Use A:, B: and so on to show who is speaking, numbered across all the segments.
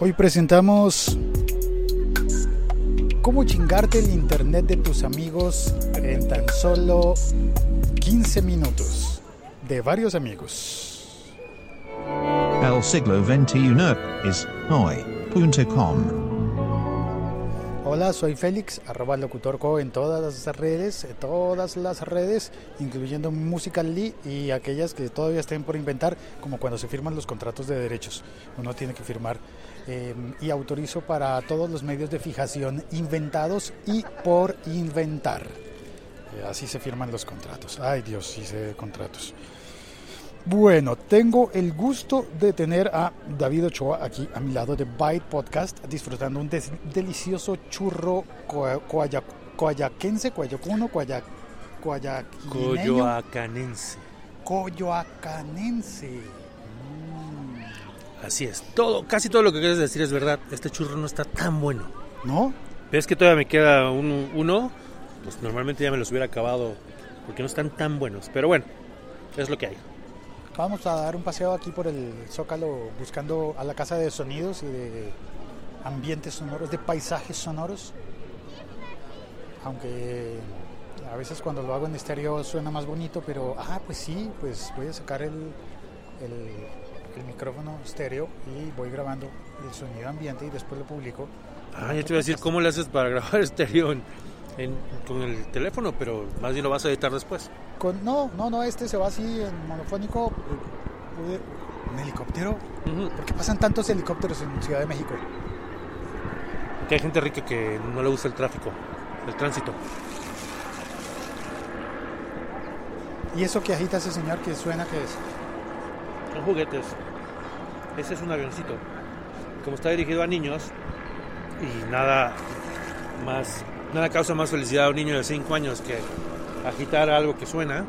A: Hoy presentamos cómo chingarte el internet de tus amigos en tan solo 15 minutos de varios amigos.
B: El siglo XXI es hoy.com.
A: Soy Félix, arroba locutorco en todas las redes, en todas las redes, incluyendo Musical.ly y aquellas que todavía estén por inventar, como cuando se firman los contratos de derechos. Uno tiene que firmar eh, y autorizo para todos los medios de fijación inventados y por inventar. Eh, así se firman los contratos. Ay Dios, de contratos. Bueno, tengo el gusto de tener a David Ochoa aquí a mi lado de Byte Podcast, disfrutando un delicioso churro coa- coaya- coayaquense, coayacuno, coaya,
C: Coyoacanense.
A: coyoacanense. Mm,
C: Así es. Todo, casi todo lo que quieres decir es verdad. Este churro no está tan bueno.
A: ¿No?
C: Pero es que todavía me queda un- uno. Pues normalmente ya me los hubiera acabado porque no están tan buenos. Pero bueno, es lo que hay.
A: Vamos a dar un paseo aquí por el Zócalo buscando a la casa de sonidos y de ambientes sonoros, de paisajes sonoros. Aunque a veces cuando lo hago en estéreo suena más bonito, pero ah, pues sí, pues voy a sacar el, el, micrófono estéreo y voy grabando el sonido ambiente y después lo publico.
C: Ah, ya te iba a decir cómo le haces para grabar estéreo con el teléfono, pero más bien lo vas a editar después.
A: Con, no, no, no, este se va así en monofónico. eh, ¿Un helicóptero?
C: Ujú.
A: ¿Por qué pasan tantos helicópteros en Ciudad de México?
C: Que hay gente rica que no le gusta el tráfico, el tránsito.
A: ¿Y eso que agita ese señor que suena que es?
C: Son juguetes. Ese es un avioncito. Como está dirigido a niños y nada más, nada causa más felicidad a un niño de 5 años que agitar algo que suena.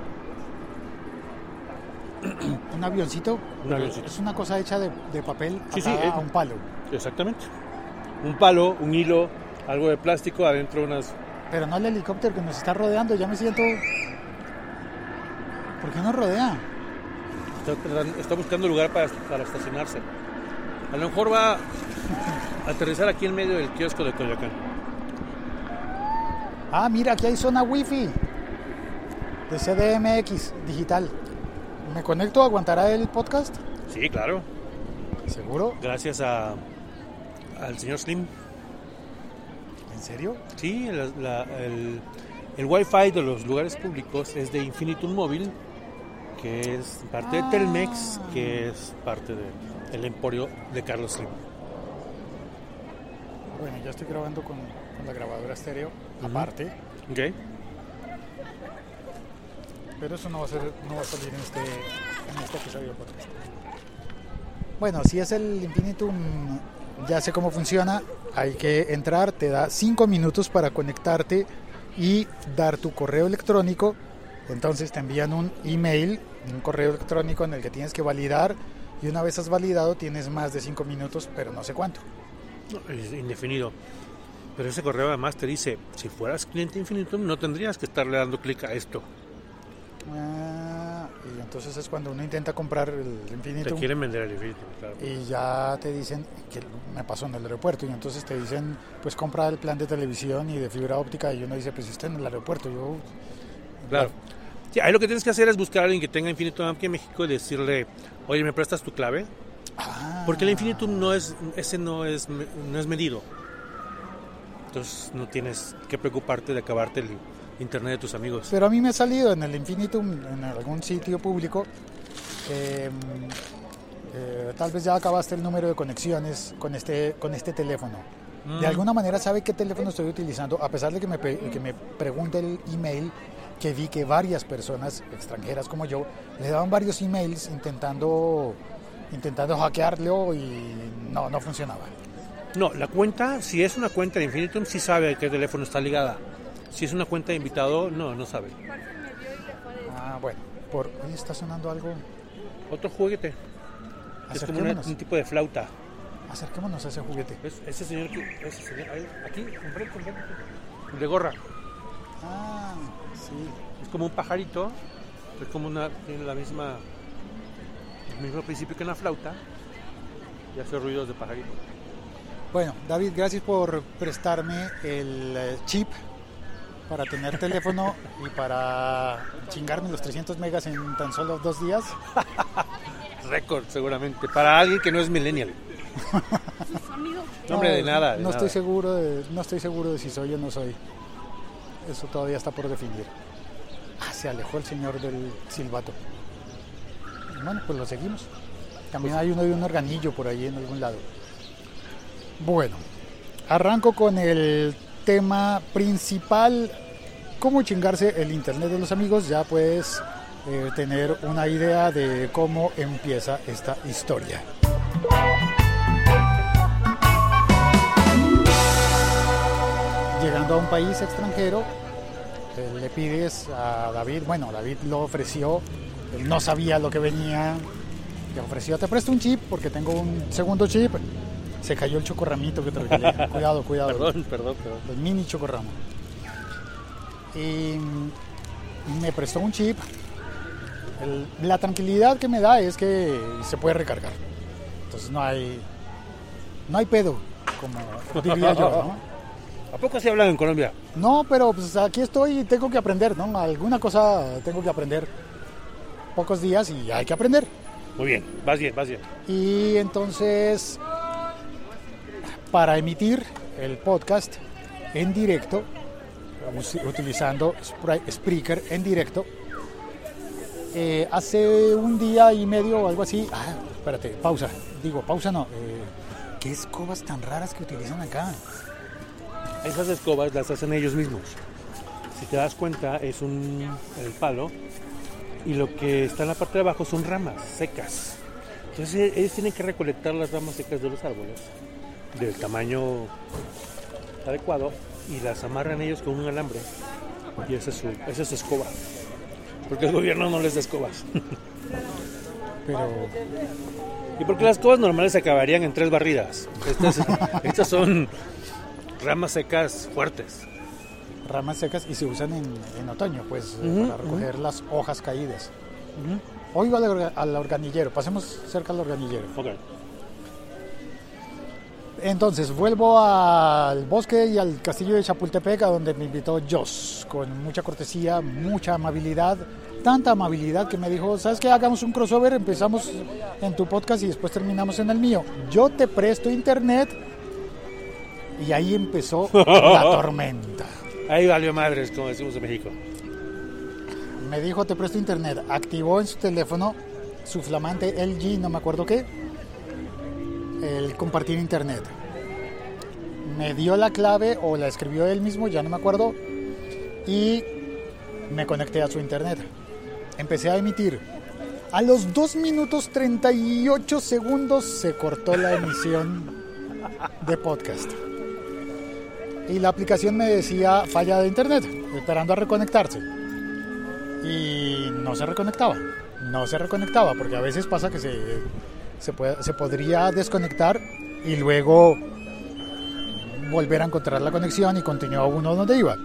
A: ¿Un avioncito?
C: Un avioncito.
A: Es una cosa hecha de, de papel
C: Sí, sí, eh.
A: a un palo.
C: Exactamente. Un palo, un hilo, algo de plástico, adentro unas...
A: Pero no el helicóptero que nos está rodeando, ya me siento... ¿Por qué nos rodea?
C: Está, buscando lugar para, para estacionarse. A lo mejor va a aterrizar aquí en medio del kiosco de Coyoacán.
A: Ah, mira, aquí hay zona wifi de CDMX digital. ¿Me conecto? ¿Aguantará el podcast?
C: Sí, claro.
A: ¿Seguro?
C: Gracias a, al señor Slim.
A: ¿En serio?
C: Sí, la- la- el, el Wi-Fi de los lugares públicos es de Infinitum Móvil, que es parte de Telmex,
A: Ah.
C: que es parte del emporio de Carlos Slim.
A: Bueno, ya estoy grabando con, con la grabadora estéreo, aparte.
C: ¿Ok?
A: Pero eso no va a, ser, no va a salir en este, en este episodio podcast. Bueno, si es el Infinitum, ya sé cómo funciona. Hay que entrar, te da 5 minutos para conectarte y dar tu correo electrónico. Entonces te envían un email, un correo electrónico en el que tienes que validar. Y una vez has validado, tienes más de 5 minutos, pero no sé cuánto.
C: Es indefinido. Pero ese correo además te dice, si fueras cliente Infinitum no tendrías que estarle dando clic a esto.
A: Ah, y entonces es cuando uno intenta comprar el
C: Te
A: Infinitum.
C: quieren vender el Infinitum, claro.
A: y ya te dicen que me pasó en el aeropuerto y entonces te dicen pues compra el plan de televisión y de fibra óptica y uno dice pues está en el aeropuerto yo
C: Claro. Sí, ahí lo que tienes que hacer es buscar a alguien que tenga Infinitum aquí en México y decirle, oye, ¿me prestas tu clave?
A: Ah,
C: Porque el Infinitum no es, ese no es, no es medido. Entonces no tienes que preocuparte de acabarte el internet de tus amigos.
A: pero a mí me ha salido en el Infinitum en algún sitio público eh, eh, tal vez ya acabaste el número de conexiones con este con este teléfono de
C: Mm.
A: alguna manera sabe qué teléfono estoy utilizando a pesar de que me, que me pregunte el email que vi que varias personas extranjeras como yo le daban varios emails intentando intentando hackearlo y no no funcionaba
C: No, la cuenta, si es una cuenta de Infinitum, sí sabe a qué teléfono está ligada. Si es una cuenta de invitado, no, no sabe.
A: ah bueno por oye, está sonando algo
C: Otro juguete. Es como una- un tipo de flauta.
A: acerquémonos a ese juguete.
C: Ese señor, que- ese señor ahí, aquí, enfrente, enfrente, de gorra.
A: ah sí
C: Es como un pajarito, es como una, tiene la misma, el mismo principio que una flauta y hace ruidos de pajarito.
A: Bueno, David, gracias por prestarme el eh, chip para tener teléfono y para chingarme los 300 megas en tan solo dos días.
C: Récord, seguramente. Para alguien que no es millennial. No, hombre, de nada. de
A: no
C: nada.
A: estoy seguro de, no estoy seguro de si soy o no soy. Eso todavía está por definir. Ah, se alejó el señor del silbato. Bueno, pues lo seguimos. También hay uno de un organillo por ahí en algún lado. Bueno, arranco con el tema principal. ¿Cómo chingarse el internet de los amigos? Ya puedes eh, tener una idea de cómo empieza esta historia. Llegando a un país extranjero, eh, le pides a David, bueno, David lo ofreció, él no sabía lo que venía, le ofreció, te presto un chip porque tengo un segundo chip. Se cayó el chocorramito que te regalé. Cuidado, cuidado.
C: Perdón, perdón, perdón.
A: el mini chocorramo. Y me prestó un chip. El- la tranquilidad que me da es que se puede recargar. Entonces no hay, no hay pedo, como diría yo, ¿no?
C: ¿A poco se hablan en Colombia?
A: No, pero pues aquí estoy y tengo que aprender, ¿no? Alguna cosa tengo que aprender. Pocos días y hay que aprender.
C: Muy bien, vas bien, vas bien.
A: Y entonces, para emitir el podcast en directo, utilizando Spreaker en directo, eh, hace un día y medio o algo así. Ah, espérate, pausa. Digo, pausa no. eh, ¿Qué escobas tan raras que utilizan acá?
C: Esas escobas las hacen ellos mismos. Si te das cuenta, es un el palo y lo que está en la parte de abajo son ramas secas. Entonces e- ellos tienen que recolectar las ramas secas de los árboles del tamaño adecuado y las amarran ellos con un alambre y esa es su, esa es su escoba. Porque el gobierno no les da escobas.
A: Pero
C: Y porque las escobas normales se acabarían en tres barridas. Estas, estas son ramas secas fuertes.
A: ramas secas y se usan en, en otoño, pues, eh, para recoger las hojas caídas. Hoy va al, al organillero, pasemos cerca al organillero.
C: Ok.
A: Entonces, vuelvo al bosque y al castillo de Chapultepec, a donde me invitó Joss, con mucha cortesía, mucha amabilidad, tanta amabilidad que me dijo, ¿sabes qué? Hagamos un crossover, empezamos en tu podcast y después terminamos en el mío. Yo te presto internet y ahí empezó la tormenta.
C: Ahí valió madres, como decimos en México.
A: Me dijo, te presto internet. Activó en su teléfono su flamante LG, no me acuerdo qué, el compartir internet. Me dio la clave o la escribió él mismo, ya no me acuerdo, y me conecté a su internet. Empecé a emitir. A los 2 minutos 38 segundos se cortó la emisión de podcast. Y la aplicación me decía falla de internet, esperando a reconectarse y no se reconectaba. No se reconectaba porque a veces pasa que se, se, puede- se podría desconectar y luego volver a encontrar la conexión y continuaba uno donde iba.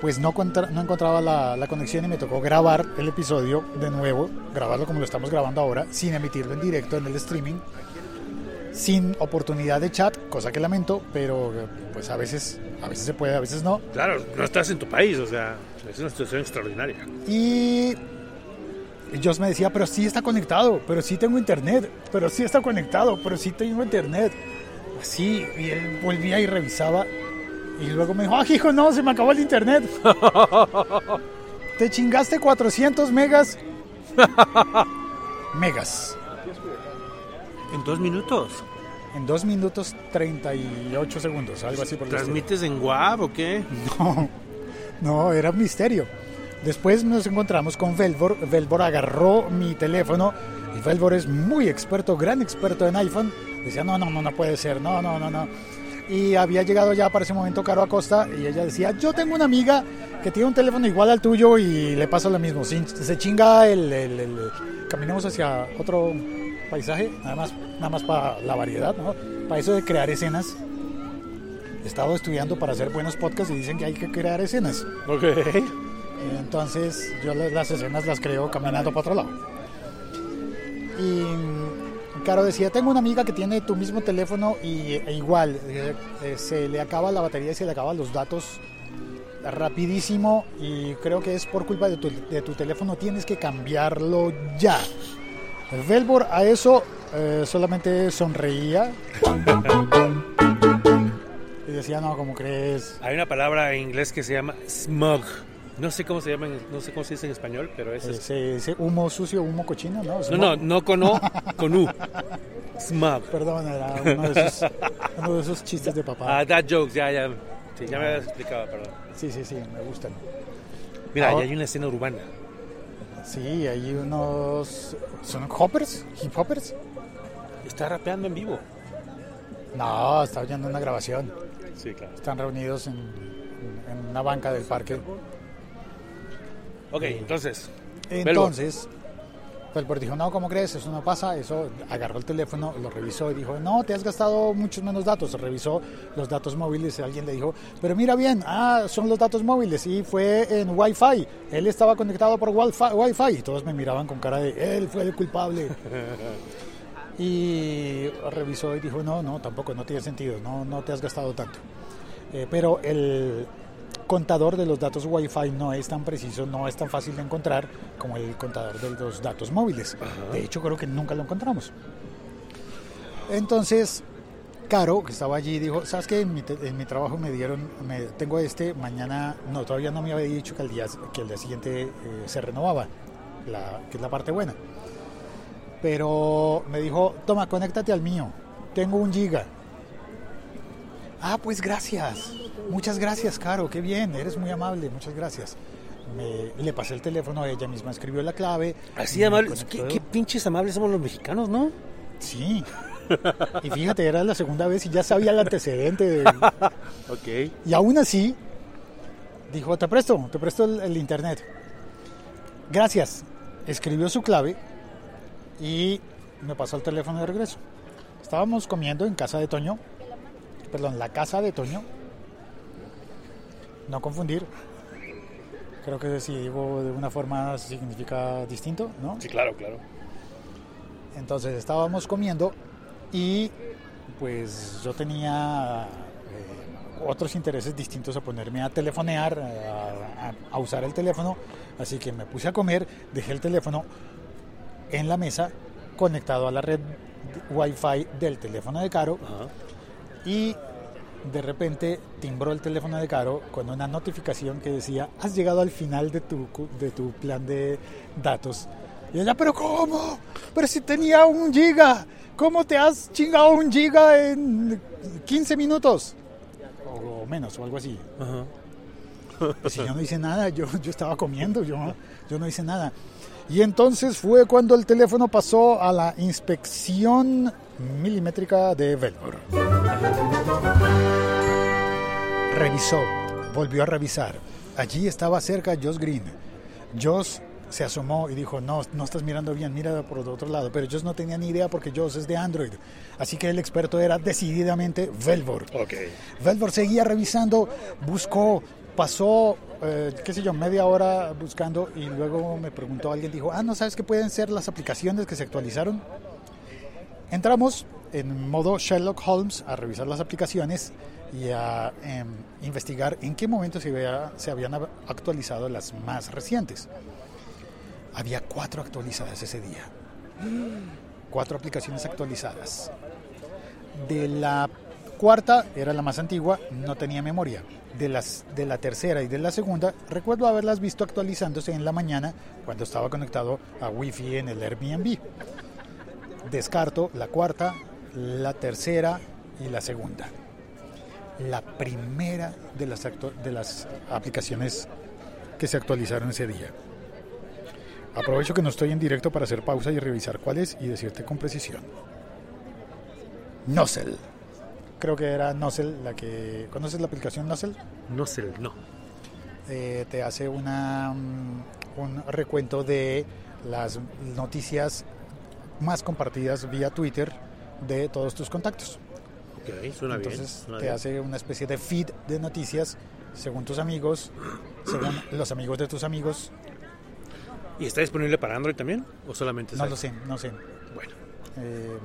A: Pues no, contra- no encontraba la, la conexión y me tocó grabar el episodio de nuevo, grabarlo como lo estamos grabando ahora, sin emitirlo en directo en el streaming, sin oportunidad de chat, cosa que lamento, pero pues a veces, a veces se puede, a veces no.
C: Claro, no estás en tu país, o sea, es una situación extraordinaria.
A: Y Joss me decía, pero sí está conectado, pero sí tengo internet, pero sí está conectado, pero sí tengo internet. Así, y él volvía y revisaba. Y luego me dijo, ah, hijo, no, se me acabó el internet. Te chingaste 400 megas. megas.
C: En dos minutos.
A: En 2 minutos 38 segundos, algo así por.
C: ¿Transmites en WAV o qué?
A: No, no, era un misterio. Después nos encontramos con Velvor. Velvor agarró mi teléfono y Velvor es muy experto, gran experto en iPhone. Decía, no, no, no, no puede ser, no, no, no, no. Y había llegado ya para ese momento Caro Acosta y ella decía, yo tengo una amiga que tiene un teléfono igual al tuyo y le pasa lo mismo. Se, chinga el, el- el- Caminemos hacia otro paisaje, nada más, nada más para la variedad, ¿no? Para eso de crear escenas. He estado estudiando para hacer buenos podcasts y dicen que hay que crear escenas.
C: Ok.
A: Entonces yo la- las escenas las creo caminando para otro lado. Y mm, Caro decía, tengo una amiga que tiene tu mismo teléfono y e igual, eh, eh, se le acaba la batería y se le acaban los datos rapidísimo y creo que es por culpa de tu, de tu teléfono, tienes que cambiarlo ya. Velbor a eso eh, solamente sonreía y decía, no, ¿cómo crees?
C: Hay una palabra en inglés que se llama smog. No sé cómo se llama, no sé cómo se dice en español, pero es...
A: Ese, ese humo sucio, humo cochino, ¿no?
C: no, no, no con O, con U. Smog.
A: Perdón, era uno de esos, uno de esos chistes de papá.
C: Ah, that jokes, ya, ya. Sí, ya me habías explicado, perdón.
A: Sí, sí, sí, me gustan.
C: Mira,
A: Ahora-
C: ya hay una escena urbana.
A: Sí, hay unos... ¿Son hoppers? ¿Hip hoppers?
C: Está rapeando en vivo.
A: No, está oyendo una grabación.
C: Sí, claro.
A: Están reunidos en, en una banca del parque.
C: Ok, entonces.
A: Entonces, Felbor dijo, no, ¿cómo crees? Eso no pasa. Eso agarró el teléfono, lo revisó y dijo, no, te has gastado muchos menos datos. Revisó los datos móviles y alguien le dijo, pero mira bien, ah, son los datos móviles y fue en Wi-Fi. Él estaba conectado por Wi-Fi. Wi-Fi. Y todos me miraban con cara de, él fue el culpable. y revisó y dijo, no, no, tampoco, no tiene sentido, no, no te has gastado tanto. Eh, pero el contador de los datos Wi-Fi no es tan preciso, no es tan fácil de encontrar como el contador de los datos móviles. De hecho, creo que nunca lo encontramos. Entonces, Caro, que estaba allí, dijo, ¿sabes qué? En mi, en mi trabajo me dieron, me, tengo este, mañana, no, todavía no me había dicho que el día, que el día siguiente eh, se renovaba, la, que es la parte buena. Pero me dijo, toma, conéctate al mío, tengo un giga. Ah, pues gracias. Muchas gracias, Caro. Qué bien, eres muy amable. Muchas gracias. Me- le pasé el teléfono, ella misma escribió la clave.
C: Así. ¿Qué, qué pinches amables somos los mexicanos, ¿no?
A: Sí. Y fíjate, era la segunda vez y ya sabía el antecedente. de-
C: Ok.
A: Y aún así, dijo, te presto, te presto el, el internet. Gracias. Escribió su clave y me pasó el teléfono de regreso. Estábamos comiendo en casa de Toño, perdón, la casa de Toño. No confundir. Creo que si digo de una forma significa distinto, ¿no?
C: Sí, claro, claro.
A: Entonces estábamos comiendo y pues yo tenía eh, otros intereses distintos a ponerme a telefonear, a, a- a usar el teléfono, así que me puse a comer, dejé el teléfono en la mesa conectado a la red Wi-Fi del teléfono de Caro. Y de repente timbró el teléfono de Caro con una notificación que decía, has llegado al final de tu, de tu plan de datos. Y ella, pero ¿cómo? Pero si tenía un giga, ¿cómo te has chingado un giga en 15 minutos? O, o menos, o algo así.
C: Ajá.
A: Pues si yo no hice nada, yo, yo estaba comiendo, yo, yo no hice nada. Y entonces fue cuando el teléfono pasó a la inspección milimétrica de Velvor. Revisó, volvió a revisar. Allí estaba cerca Josh Green. Josh se asomó y dijo, no, no estás mirando bien, mira por el otro lado. Pero Josh no tenía ni idea porque Josh es de Android. Así que el experto era decididamente Velvor.
C: Ok.
A: Velvor seguía revisando, buscó, pasó, eh, qué sé yo, media hora buscando y luego me preguntó alguien, dijo, ah, ¿no sabes qué pueden ser las aplicaciones que se actualizaron? Entramos en modo Sherlock Holmes a revisar las aplicaciones y a em, investigar en qué momento se, había- se habían ab- actualizado las más recientes. Había cuatro actualizadas ese día. Cuatro aplicaciones actualizadas. De la cuarta, era la más antigua, no tenía memoria. De, las, de la tercera y de la segunda, recuerdo haberlas visto actualizándose en la mañana cuando estaba conectado a Wi-Fi en el Airbnb. Descarto la cuarta, la tercera y la segunda. La primera de las, de las aplicaciones que se actualizaron ese día. Aprovecho que no estoy en directo para hacer pausa y revisar cuáles y decirte con precisión. Nozzle. Creo que era Nozzle la que... ¿Conoces la aplicación Nozzle?
C: No sé, no.
A: Eh, te hace una, mm, un recuento de las noticias más compartidas vía Twitter de todos tus contactos.
C: Ok, suena bien.
A: Entonces
C: suena
A: te
C: bien.
A: hace una especie de feed de noticias según tus amigos, según los amigos de tus amigos.
C: ¿Y está disponible para Android también? ¿O solamente
A: No lo sé, no sé.
C: Bueno,
A: Eh,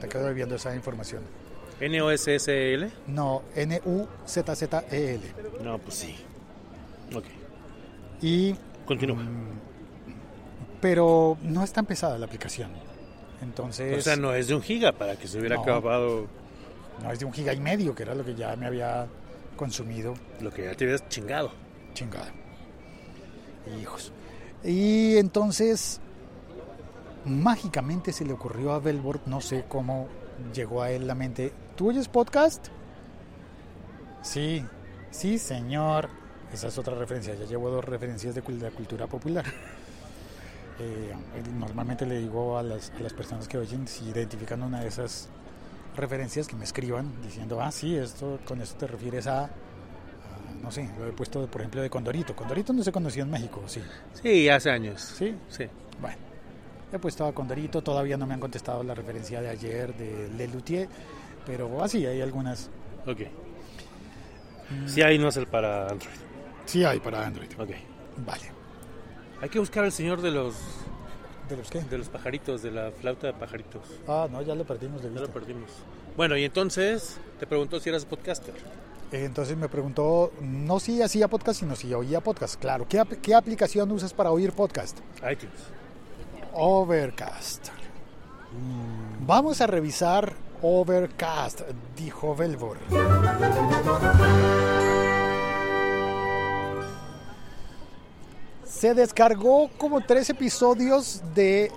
A: te quedo debiendo esa información.
C: N-O-S-S-L.
A: No, N-U-Z-Z-E-L.
C: No, pues sí. Ok.
A: Y,
C: Continúa.
A: Pero no es tan pesada la aplicación. Entonces,
C: o sea, no es de un giga para que se hubiera
A: No.
C: acabado
A: no es de un giga y medio, que era lo que ya me había consumido.
C: lo que ya te hubieras chingado.
A: Chingada. Hijos. Y entonces, mágicamente se le ocurrió a Belbord, no sé cómo llegó a él la mente. ¿Tú oyes podcast? Sí, sí, señor. Esa es otra referencia. Ya llevo dos referencias de la cultura popular. Eh, normalmente le digo a las, a las personas que oyen si identifican una de esas referencias que me escriban diciendo, ah, sí, esto con esto te refieres a, a, no sé, lo he puesto, por ejemplo, de Condorito. Condorito no se conoció en México, sí.
C: Sí, hace años.
A: Sí,
C: Sí.
A: bueno. He puesto a Condorito, todavía no me han contestado la referencia de ayer de Lelutier, pero así hay algunas.
C: Ok. Sí, ahí no es el para Android.
A: Sí hay para Android.
C: Ok.
A: Vale.
C: Hay que buscar al señor de los
A: ¿De los qué?
C: de los pajaritos, de la flauta de pajaritos.
A: Ah, no, ya lo perdimos de
C: Ya lo
A: vista.
C: perdimos. Bueno, y entonces te preguntó si eras podcaster.
A: Eh, Entonces me preguntó, no si hacía podcast, sino si oía podcast. Claro, ¿qué, ap- qué aplicación usas para oír podcast?
C: iTunes.
A: Overcast. Vamos a revisar Overcast, dijo Velvor. Se descargó como tres episodios de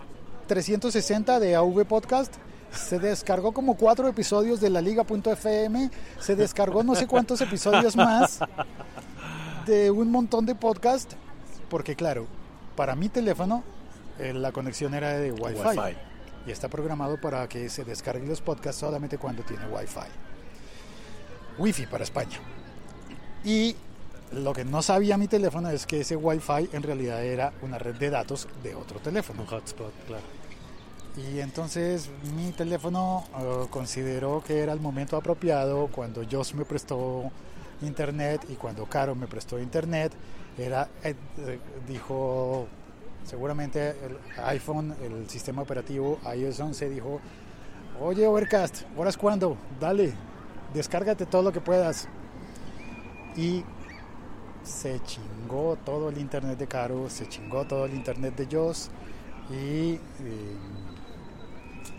A: 360 de AV Podcast. Se descargó como cuatro episodios de la Liga.fm. Se descargó no sé cuántos episodios más de un montón de podcast. Porque claro, para mi teléfono eh, la conexión era de Wi-Fi,
C: Wi-Fi.
A: y está programado para que se descarguen los podcasts solamente cuando tiene Wi-Fi. Wi-Fi para España. Y lo que no sabía mi teléfono es que ese Wi-Fi en realidad era una red de datos de otro teléfono.
C: Un hotspot, claro.
A: Y entonces mi teléfono eh, consideró que era el momento apropiado cuando Joss me prestó internet y cuando Caro me prestó internet. Era, eh, eh, dijo, seguramente el iPhone, el sistema operativo iOS 11 dijo, oye Overcast, ¿ahora es cuando? Dale, descárgate todo lo que puedas. Y se chingó todo el internet de Caro, se chingó todo el internet de Joss y... eh,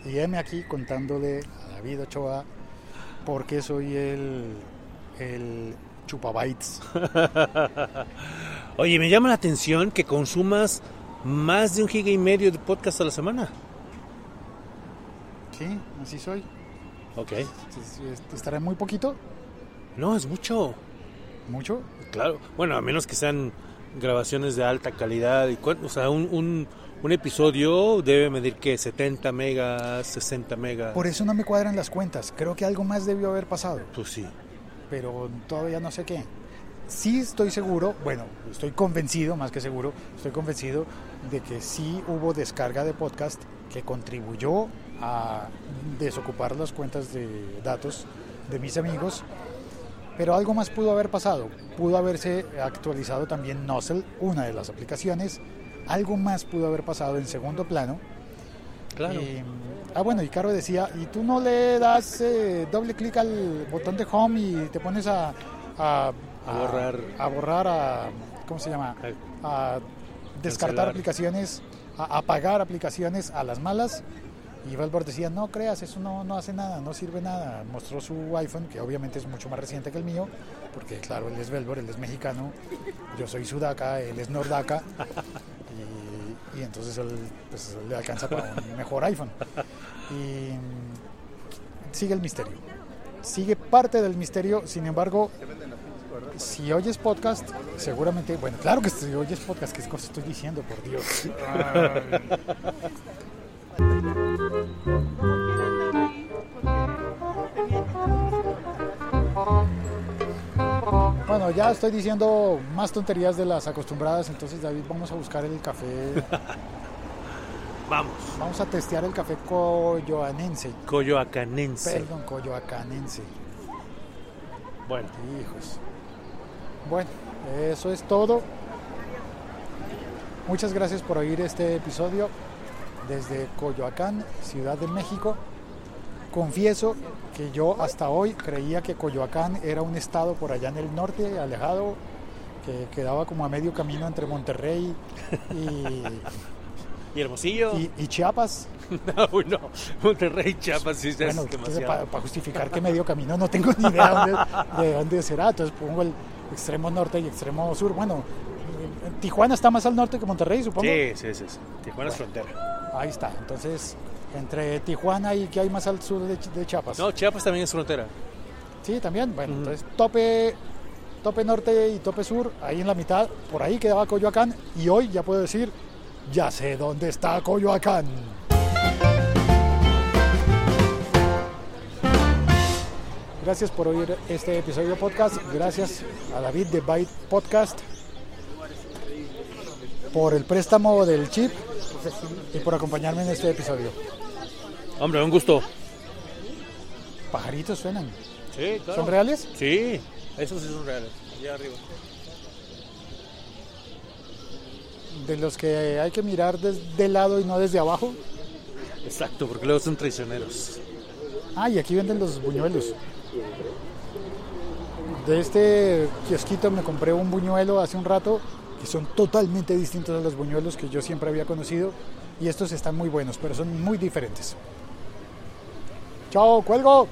A: y heme aquí contándole a David Ochoa por qué soy el, el chupabytes.
C: Oye, me llama la atención que consumas más de un giga y medio de podcast a la semana.
A: Sí, así soy.
C: Ok.
A: ¿Estará muy poquito?
C: No, es mucho.
A: ¿Mucho?
C: Claro. Bueno, a menos que sean grabaciones de alta calidad. y O sea, un, un, un episodio debe medir que 70 megas, 60 megas.
A: Por eso no me cuadran las cuentas. Creo que algo más debió haber pasado,
C: Pues sí.
A: pero todavía no sé qué. Sí estoy seguro, bueno, estoy convencido, más que seguro, estoy convencido de que sí hubo descarga de podcast que contribuyó a desocupar las cuentas de datos de mis amigos, pero algo más pudo haber pasado. Pudo haberse actualizado también Nozzle, una de las aplicaciones. Algo más pudo haber pasado en segundo plano.
C: Claro.
A: Y, ah, bueno, y Caro decía, ¿y tú no le das eh, doble clic al botón de home y te pones a, a,
C: A borrar.
A: A borrar, a, ¿cómo se llama? A descartar
C: Cancelar.
A: aplicaciones, a apagar aplicaciones a las malas. Y Valvor decía, no creas, eso no, no hace nada, no sirve nada. Mostró su iPhone, que obviamente es mucho más reciente que el mío, porque claro, él es Velvor, él es mexicano, yo soy sudaca, él es nordaca, y, entonces él pues, le alcanza para un mejor iPhone. Y sigue el misterio. Sigue parte del misterio, sin embargo, si oyes podcast, seguramente, bueno, claro que si oyes podcast, ¿qué cosa estoy diciendo, por Dios? Bueno, ya estoy diciendo más tonterías de las acostumbradas, entonces David, vamos a buscar el café,
C: Vamos.
A: vamos a testear el café coyoanense,
C: Coyoacanense.
A: perdón, coyoacanense,
C: Bueno,
A: hijos. Bueno, eso es todo. Muchas gracias por oír este episodio. Desde Coyoacán, Ciudad de México. Confieso que yo hasta hoy creía que Coyoacán era un estado por allá en el norte, alejado, que quedaba como a medio camino entre Monterrey
C: y,
A: Hermosillo y, y Chiapas.
C: No, no, Monterrey, Chiapas, sí,
A: bueno, para, justificar que medio camino no tengo ni idea de dónde será, entonces pongo el extremo norte y extremo sur. Bueno, Tijuana está más al norte que Monterrey, supongo.
C: Sí, sí, sí. Tijuana es frontera.
A: Ahí está. Entonces, entre Tijuana y ¿qué hay más al sur de, Chiapas?
C: No, Chiapas también es frontera.
A: Sí, también. Bueno, entonces tope, tope norte y tope sur, ahí en la mitad, por ahí quedaba Coyoacán. Y hoy ya puedo decir, ya sé dónde está Coyoacán. Gracias por oír este episodio podcast. Gracias a David de Byte Podcast por el préstamo del chip y por acompañarme en este episodio.
C: Hombre, un gusto.
A: Pajaritos suenan.
C: Sí,
A: claro. ¿Son reales?
C: Sí, esos sí son reales. Allá arriba.
A: De los que hay que mirar desde el lado y no desde abajo.
C: Exacto, porque luego son traicioneros.
A: Ah, y aquí venden los buñuelos. De este kiosquito me compré un buñuelo hace un rato que son totalmente distintos a los buñuelos que yo siempre había conocido y estos están muy buenos, pero son muy diferentes. Chao, cuelgo.